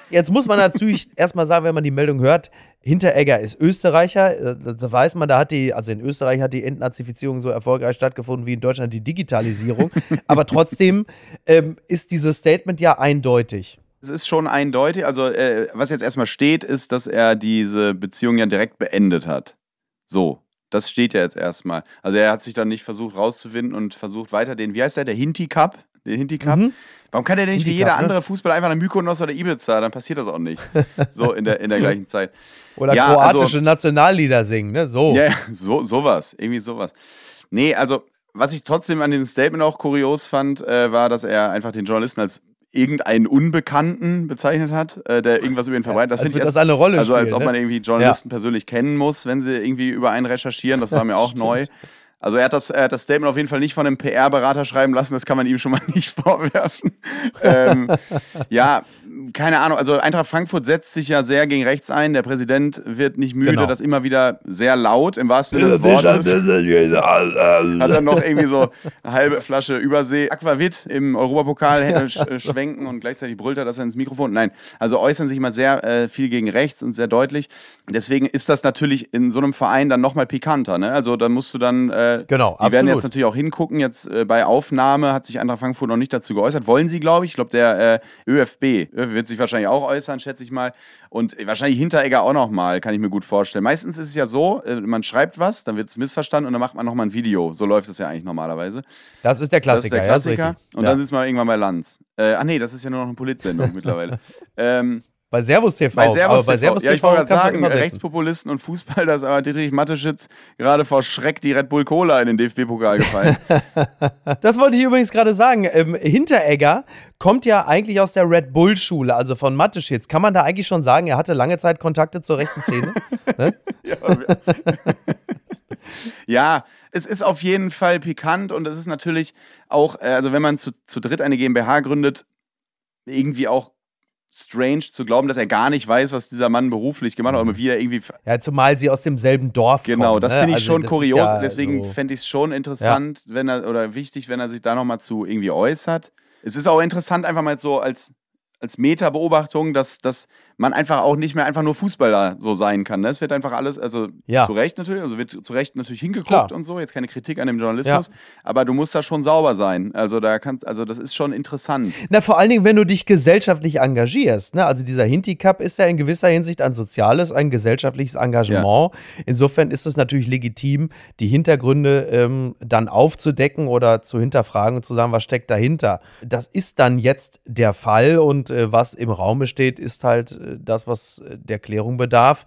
jetzt muss man natürlich erstmal sagen, wenn man die Meldung hört, Hinteregger ist Österreicher. äh, Da weiß man, da hat die, also in Österreich hat die Entnazifizierung so erfolgreich stattgefunden wie in Deutschland die Digitalisierung. Aber trotzdem ähm, ist dieses Statement ja eindeutig. Es ist schon eindeutig. Also, äh, was jetzt erstmal steht, ist, dass er diese Beziehung ja direkt beendet hat. So. Das steht ja jetzt erstmal. Also, er hat sich dann nicht versucht rauszuwinden und versucht weiter den, wie heißt der, der Hinti Cup? Den Hinti Cup? Warum kann der denn nicht wie jeder ne? andere Fußballer einfach nach Mykonos oder Ibiza? Dann passiert das auch nicht. So in der, in der gleichen Zeit. Oder Ja, kroatische also- Nationallieder singen, ne? So. Ja, ja, so, sowas. Irgendwie sowas. Nee, also, was ich trotzdem an dem Statement auch kurios fand, äh, war, dass er einfach den Journalisten als irgendeinen Unbekannten bezeichnet hat, äh, der irgendwas über ihn verbreitet. Das als finde ich erst, das eine Rolle Also als spielen, ob ne? man irgendwie Journalisten persönlich kennen muss, wenn sie irgendwie über einen recherchieren. Das war mir auch neu. Also er hat, das, er hat das Statement auf jeden Fall nicht von einem PR-Berater schreiben lassen, das kann man ihm schon mal nicht vorwerfen. ähm, ja, keine Ahnung. Also Eintracht Frankfurt setzt sich ja sehr gegen rechts ein. Der Präsident wird nicht müde, Genau. das immer wieder sehr laut, im wahrsten Sinne des Wortes. Hat dann noch irgendwie so eine halbe Flasche Übersee Aquavit im Europapokal äh, sch schwenken und gleichzeitig brüllt er das ins Mikrofon. Nein, also äußern sich immer sehr äh, viel gegen rechts und sehr deutlich. Deswegen ist das natürlich in so einem Verein dann nochmal pikanter. Ne? Also da musst du dann, äh, Genau, die werden absolut. jetzt natürlich auch hingucken. Jetzt äh, bei Aufnahme hat sich Eintracht Frankfurt noch nicht dazu geäußert. Wollen sie, glaube ich. Ich glaube, der äh, ÖFB wird sich wahrscheinlich auch äußern, schätze ich mal. Und wahrscheinlich Hinteregger auch nochmal, kann ich mir gut vorstellen. Meistens ist es ja so, äh, man schreibt was, dann wird es missverstanden und dann macht man nochmal ein Video. So läuft es ja eigentlich normalerweise. Das ist der Das ist Klassiker. der ja, ist Klassiker. und ja. dann sitzt man irgendwann bei Lanz. Äh, ah nee, das ist ja nur noch eine Politsendung mittlerweile. Ähm, bei Servus TV. bei Servus, aber bei TV. Servus Ja, ich TV wollte gerade sagen. Rechtspopulisten und Fußball, da ist aber Dietrich Mateschitz gerade vor Schreck die Red Bull Cola in den DFB-Pokal gefallen. Das wollte ich übrigens gerade sagen. Ähm, Hinteregger kommt ja eigentlich aus der Red Bull-Schule, also von Mateschitz. Kann man da eigentlich schon sagen, er hatte lange Zeit Kontakte zur rechten Szene? ne? Ja, es ist auf jeden Fall pikant und es ist natürlich auch, äh, also wenn man zu, zu dritt eine GmbH gründet, irgendwie auch strange zu glauben, dass er gar nicht weiß, was dieser Mann beruflich gemacht hat, oder wie er irgendwie. Ja, zumal sie aus demselben Dorf Genau, kommen. das ne? finde ich Also schon kurios. ja Deswegen so- fände ich es schon interessant, wenn er, oder wichtig, wenn er sich da nochmal zu irgendwie äußert. Es ist auch interessant, einfach mal so als, als Meta-Beobachtung, dass, dass man einfach auch nicht mehr einfach nur Fußballer so sein kann. Ne? Es wird einfach alles, also Ja. zu Recht natürlich, also wird zu Recht natürlich hingeguckt Klar. und so, jetzt keine Kritik an dem Journalismus, aber du musst da schon sauber sein. Also da kannst, also das ist schon interessant. Na, vor allen Dingen, wenn du dich gesellschaftlich engagierst. Ne? Also dieser Hinti Cup ist ja in gewisser Hinsicht ein soziales, ein gesellschaftliches Engagement. Insofern ist es natürlich legitim, die Hintergründe ähm, dann aufzudecken oder zu hinterfragen und zu sagen, was steckt dahinter. Das ist dann jetzt der Fall und äh, was im Raume steht, ist halt äh, das, was der Klärung bedarf.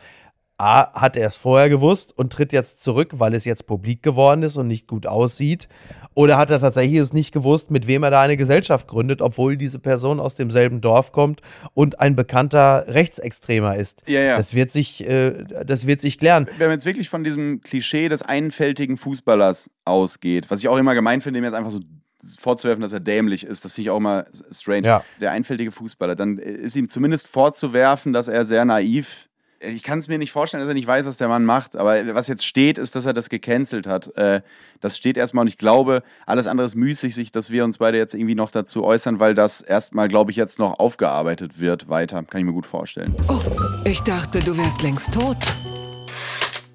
A, hat er es vorher gewusst und tritt jetzt zurück, weil es jetzt publik geworden ist und nicht gut aussieht? Oder hat er tatsächlich es nicht gewusst, mit wem er da eine Gesellschaft gründet, obwohl diese Person aus demselben Dorf kommt und ein bekannter Rechtsextremer ist? Ja, ja. Das wird sich, äh, das wird sich klären. Wenn man jetzt wirklich von diesem Klischee des einfältigen Fußballers ausgeht, was ich auch immer gemein finde, ihm jetzt einfach so vorzuwerfen, dass er dämlich ist, das finde ich auch immer strange. Ja. Der einfältige Fußballer, dann ist ihm zumindest vorzuwerfen, dass er sehr naiv ich kann es mir nicht vorstellen, dass er nicht weiß, was der Mann macht. Aber was jetzt steht, ist, dass er das gecancelt hat. Äh, das steht erstmal und ich glaube, alles andere ist müßig, sich, dass wir uns beide jetzt irgendwie noch dazu äußern, weil das erstmal, glaube ich, jetzt noch aufgearbeitet wird weiter. Kann ich mir gut vorstellen. Oh, ich dachte, du wärst längst tot.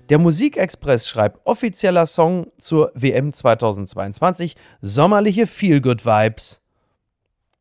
Der Musikexpress schreibt offizieller Song zur WM 2022, sommerliche Feel-Good-Vibes.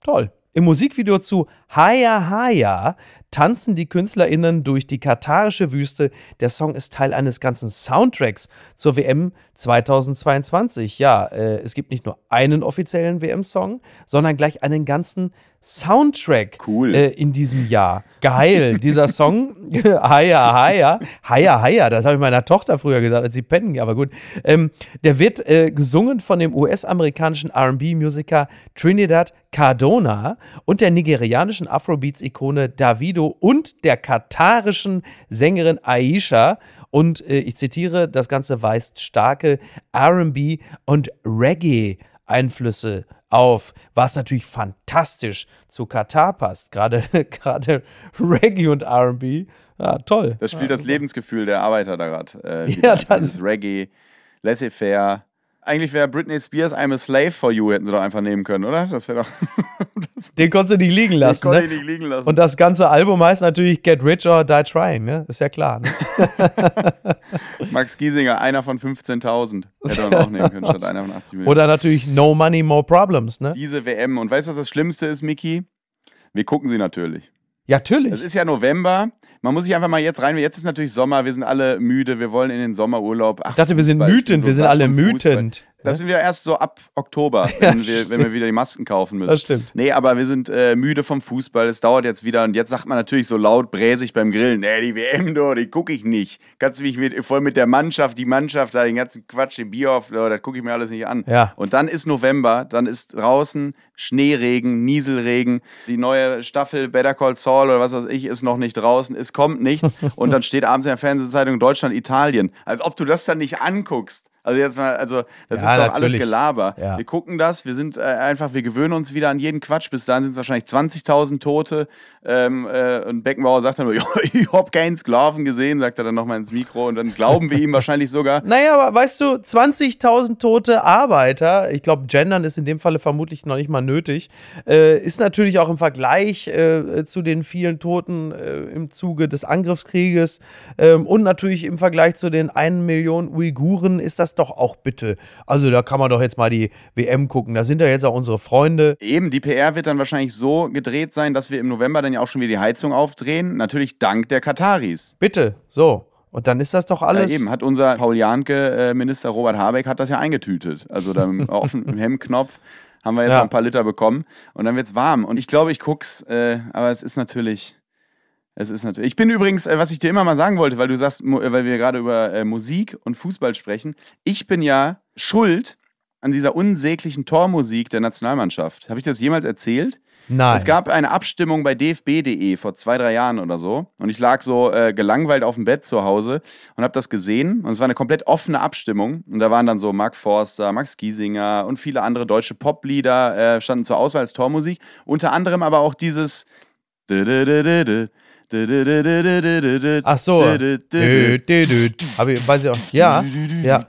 Toll. Im Musikvideo zu Haya Haya tanzen die KünstlerInnen durch die katarische Wüste. Der Song ist Teil eines ganzen Soundtracks zur WM 2022. Ja, äh, es gibt nicht nur einen offiziellen WM-Song, sondern gleich einen ganzen Soundtrack Cool. äh, in diesem Jahr. Geil, dieser Song, Haya Haya, Haya Haya, das habe ich meiner Tochter früher gesagt, als sie pennen ging, aber gut. Ähm, der wird äh, gesungen von dem US-amerikanischen RB-Musiker Trinidad Cardona und der nigerianischen Afrobeats-Ikone Davido und der katarischen Sängerin Aisha. Und äh, ich zitiere, das Ganze weist starke RB und Reggae-Einflüsse auf, was natürlich fantastisch zu Katar passt. Gerade, gerade Reggae und RB. Ja, toll. Das spielt das Lebensgefühl der Arbeiter da gerade. Äh, Ja, das- dieses Reggae, laissez-faire. Eigentlich wäre Britney Spears I'm a Slave for You, hätten sie doch einfach nehmen können, oder? Das wäre doch. das Den konntest du nicht liegen lassen. konnte Ne? ich nicht liegen lassen. Und das ganze Album heißt natürlich Get Rich or Die Trying, ne? Ist ja klar. Ne? Max Giesinger, einer von 15.000. Hätte man auch nehmen können, statt einer von 80 Millionen. Oder natürlich No Money, More Problems, ne? Diese WM. Und weißt du, was das Schlimmste ist, Miki? Wir gucken sie natürlich. Ja, natürlich. Es ist ja November. Man muss sich einfach mal jetzt rein. Jetzt ist natürlich Sommer. Wir sind alle müde. Wir wollen in den Sommerurlaub. Ach, Ich dachte, wir sind wütend. so wir sind alle wütend. Das sind wir erst so ab Oktober, wenn, wir, wenn wir wieder die Masken kaufen müssen. Das stimmt. Nee, aber wir sind äh, müde vom Fußball. Es dauert jetzt wieder. Und jetzt sagt man natürlich so laut, bräsig beim Grillen: Nee, die WM, do, die gucke ich nicht. Kannst du mich mit, voll mit der Mannschaft, die Mannschaft, da den ganzen Quatsch, den Bierhoff, do, das gucke ich mir alles nicht an. Ja. Und dann ist November, dann ist draußen Schneeregen, Nieselregen. Die neue Staffel Better Call Saul oder was weiß ich ist noch nicht draußen. Es kommt nichts. Und dann steht abends in der Fernsehzeitung Deutschland, Italien. Als ob du das dann nicht anguckst. Also jetzt mal, also das Ja, ist doch alles natürlich. Gelaber. Ja. Wir gucken das, wir sind äh, einfach, wir gewöhnen uns wieder an jeden Quatsch. Bis dahin sind es wahrscheinlich 20.000 Tote. Ähm, äh, und Beckenbauer sagt dann nur, "Ja, ich hab keinen Sklaven gesehen, sagt er dann nochmal ins Mikro. Und dann glauben wir ihm wahrscheinlich sogar. Naja, aber weißt du, 20.000 tote Arbeiter, ich glaube, Gendern ist in dem Falle vermutlich noch nicht mal nötig, äh, ist natürlich auch im Vergleich äh, zu den vielen Toten äh, im Zuge des Angriffskrieges ähm, und natürlich im Vergleich zu den 1 Million Uiguren ist das doch auch bitte. Also da kann man doch jetzt mal die WM gucken. Da sind ja jetzt auch unsere Freunde. Eben, die PR wird dann wahrscheinlich so gedreht sein, dass wir im November dann ja auch schon wieder die Heizung aufdrehen. Natürlich dank der Kataris. Bitte, so. Und dann ist das doch alles. Ja, eben, hat unser Paul Janke-Minister Robert Habeck hat das ja eingetütet. Also da auf dem Hemdknopf haben wir jetzt Ja. noch ein paar Liter bekommen und dann wird's warm. Und ich glaube, ich guck's, äh, aber es ist natürlich. Es ist natürlich. Ich bin übrigens, äh, was ich dir immer mal sagen wollte, weil du sagst, äh, weil wir gerade über äh, Musik und Fußball sprechen. Ich bin ja schuld an dieser unsäglichen Tormusik der Nationalmannschaft. Habe ich das jemals erzählt? Nein. Es gab eine Abstimmung bei dfb.de vor zwei, drei Jahren oder so. Und ich lag so äh, gelangweilt auf dem Bett zu Hause und habe das gesehen. Und es war eine komplett offene Abstimmung. Und da waren dann so Mark Forster, Max Giesinger und viele andere deutsche Poplieder äh, standen zur Auswahl als Tormusik. Unter anderem aber auch dieses. Ach so. Aber ich weiß ich auch. Ja, ja.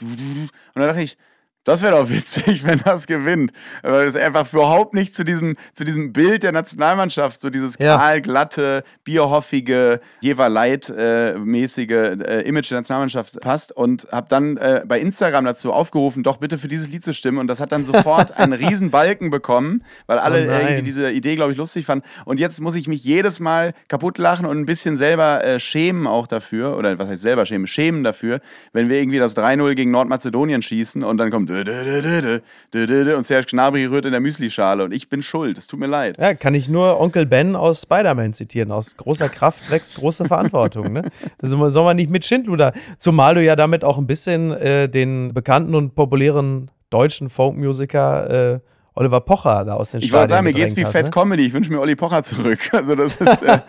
Und dann dachte ich, das wäre doch witzig, wenn das gewinnt. Weil es einfach überhaupt nicht zu diesem, zu diesem Bild der Nationalmannschaft, so dieses Ja. kahlglatte, bierhoffige, Jeverleit-mäßige äh, Image der Nationalmannschaft passt. Und habe dann äh, bei Instagram dazu aufgerufen, doch bitte für dieses Lied zu stimmen. Und das hat dann sofort einen riesen Balken bekommen, weil alle Oh irgendwie diese Idee, glaube ich, lustig fanden. Und jetzt muss ich mich jedes Mal kaputt lachen und ein bisschen selber äh, schämen auch dafür. Oder was heißt selber schämen? Schämen dafür, wenn wir irgendwie das 3-0 gegen Nordmazedonien schießen und dann kommt und Serge Gnabry rührt in der Müslischale und ich bin schuld. Es tut mir leid. Ja, kann ich nur Onkel Ben aus Spider-Man zitieren. Aus großer Kraft wächst große Verantwortung. ne? Das soll man nicht mit Schindluder. Zumal du ja damit auch ein bisschen äh, den bekannten und populären deutschen Folkmusiker äh, Oliver Pocher da aus den Ich wollte sagen, mir geht's wie Fett ne? Comedy. Ich wünsche mir Olli Pocher zurück. Also das ist, äh,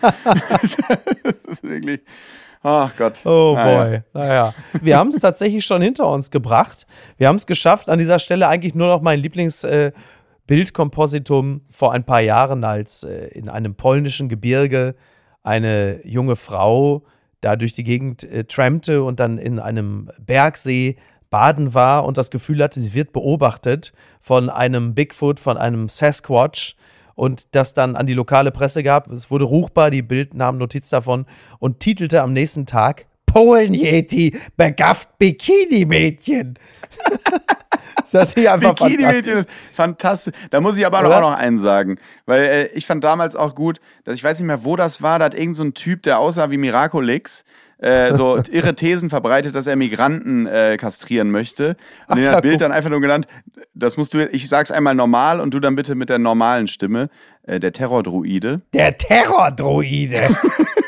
das ist wirklich. Ach Gott. Oh boy. Naja. Wir haben es tatsächlich schon hinter uns gebracht. Wir haben es geschafft. An dieser Stelle eigentlich nur noch mein Lieblingsbildkompositum vor ein paar Jahren, als äh, in einem polnischen Gebirge eine junge Frau da durch die Gegend äh, trampte und dann in einem Bergsee baden war und das Gefühl hatte, sie wird beobachtet von einem Bigfoot, von einem Sasquatch und das dann an die lokale Presse gab. Es wurde ruchbar, die Bild nahm Notiz davon und titelte am nächsten Tag Polen-Yeti begafft Bikini-Mädchen. das ist einfach Bikini-Mädchen fantastisch. Da muss ich aber Oder? auch noch einen sagen. Weil äh, ich fand damals auch gut, dass ich weiß nicht mehr, wo das war, da hat irgend so ein Typ, der aussah wie Miraculix, äh, so irre Thesen verbreitet, dass er Migranten äh, kastrieren möchte. Und hat ja, Bild guck. dann einfach nur genannt, das musst du, ich sag's einmal normal und du dann bitte mit der normalen Stimme, äh, der Terrordruide. Der Terrordroide.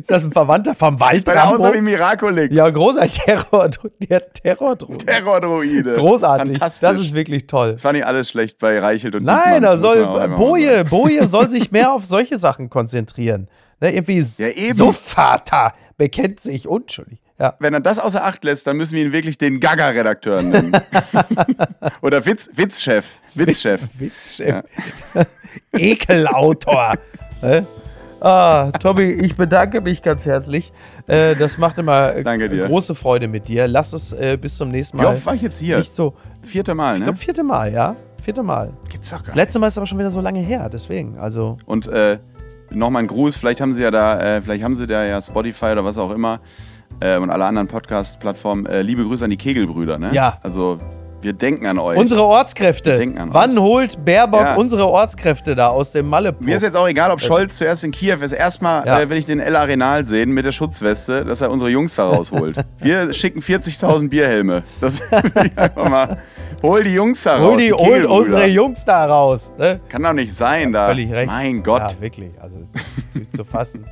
ist das ein Verwandter vom Weil er aussah wie Waldrambo? Miraculix. Ja, großartig. Terror, der Terrordroide. Terrordruide. Großartig. Fantastisch. Das ist wirklich toll. Das war nicht alles schlecht bei Reichelt und Nein, Diekmann, da soll Boje. Boje soll sich mehr auf solche Sachen konzentrieren. Ne, irgendwie Ja, eben. Suffvater bekennt sich unschuldig. Ja. Wenn er das außer Acht lässt, dann müssen wir ihn wirklich den Gaga-Redakteur nennen. Oder Witz, Witzchef. Witzchef. Witzchef. Ekelautor. Ne? Ah, Tobi, ich bedanke mich ganz herzlich. Äh, das macht immer äh, große Freude mit dir. Lass es äh, bis zum nächsten Wie Mal. oft war ich jetzt hier? Nicht so. Vierte Mal, Ich ne? glaube, vierte Mal, ja. Vierte Mal. Gibt's doch gar Das nicht. letzte Mal ist aber schon wieder so lange her, deswegen. Also, Und äh, nochmal ein Gruß, vielleicht haben sie ja da, äh, vielleicht haben sie da ja Spotify oder was auch immer äh, und alle anderen Podcast-Plattformen. Liebe Grüße an die Kegelbrüder, ne? Ja. Also, wir denken an euch. unsere Ortskräfte. Wir denken an Wann holt Baerbock Ja. unsere Ortskräfte da aus dem malle Mir ist jetzt auch egal, ob Scholz zuerst in Kiew ist. Erstmal Ja. äh, will ich den El Arenal sehen mit der Schutzweste, dass er unsere Jungs da rausholt. Wir schicken 40.000 Bierhelme. Das einfach mal. Hol die Jungs da raus. Hol die, hol unsere Jungs da raus. Ne? Kann doch nicht sein da. Völlig recht. Mein Gott. Ja, wirklich. Also, das ist nicht zu fassen.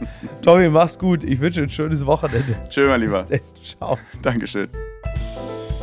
Tommy, mach's gut. Ich wünsche ein schönes Wochenende. Tschö, mein Lieber. Bis denn. Ciao. Dankeschön.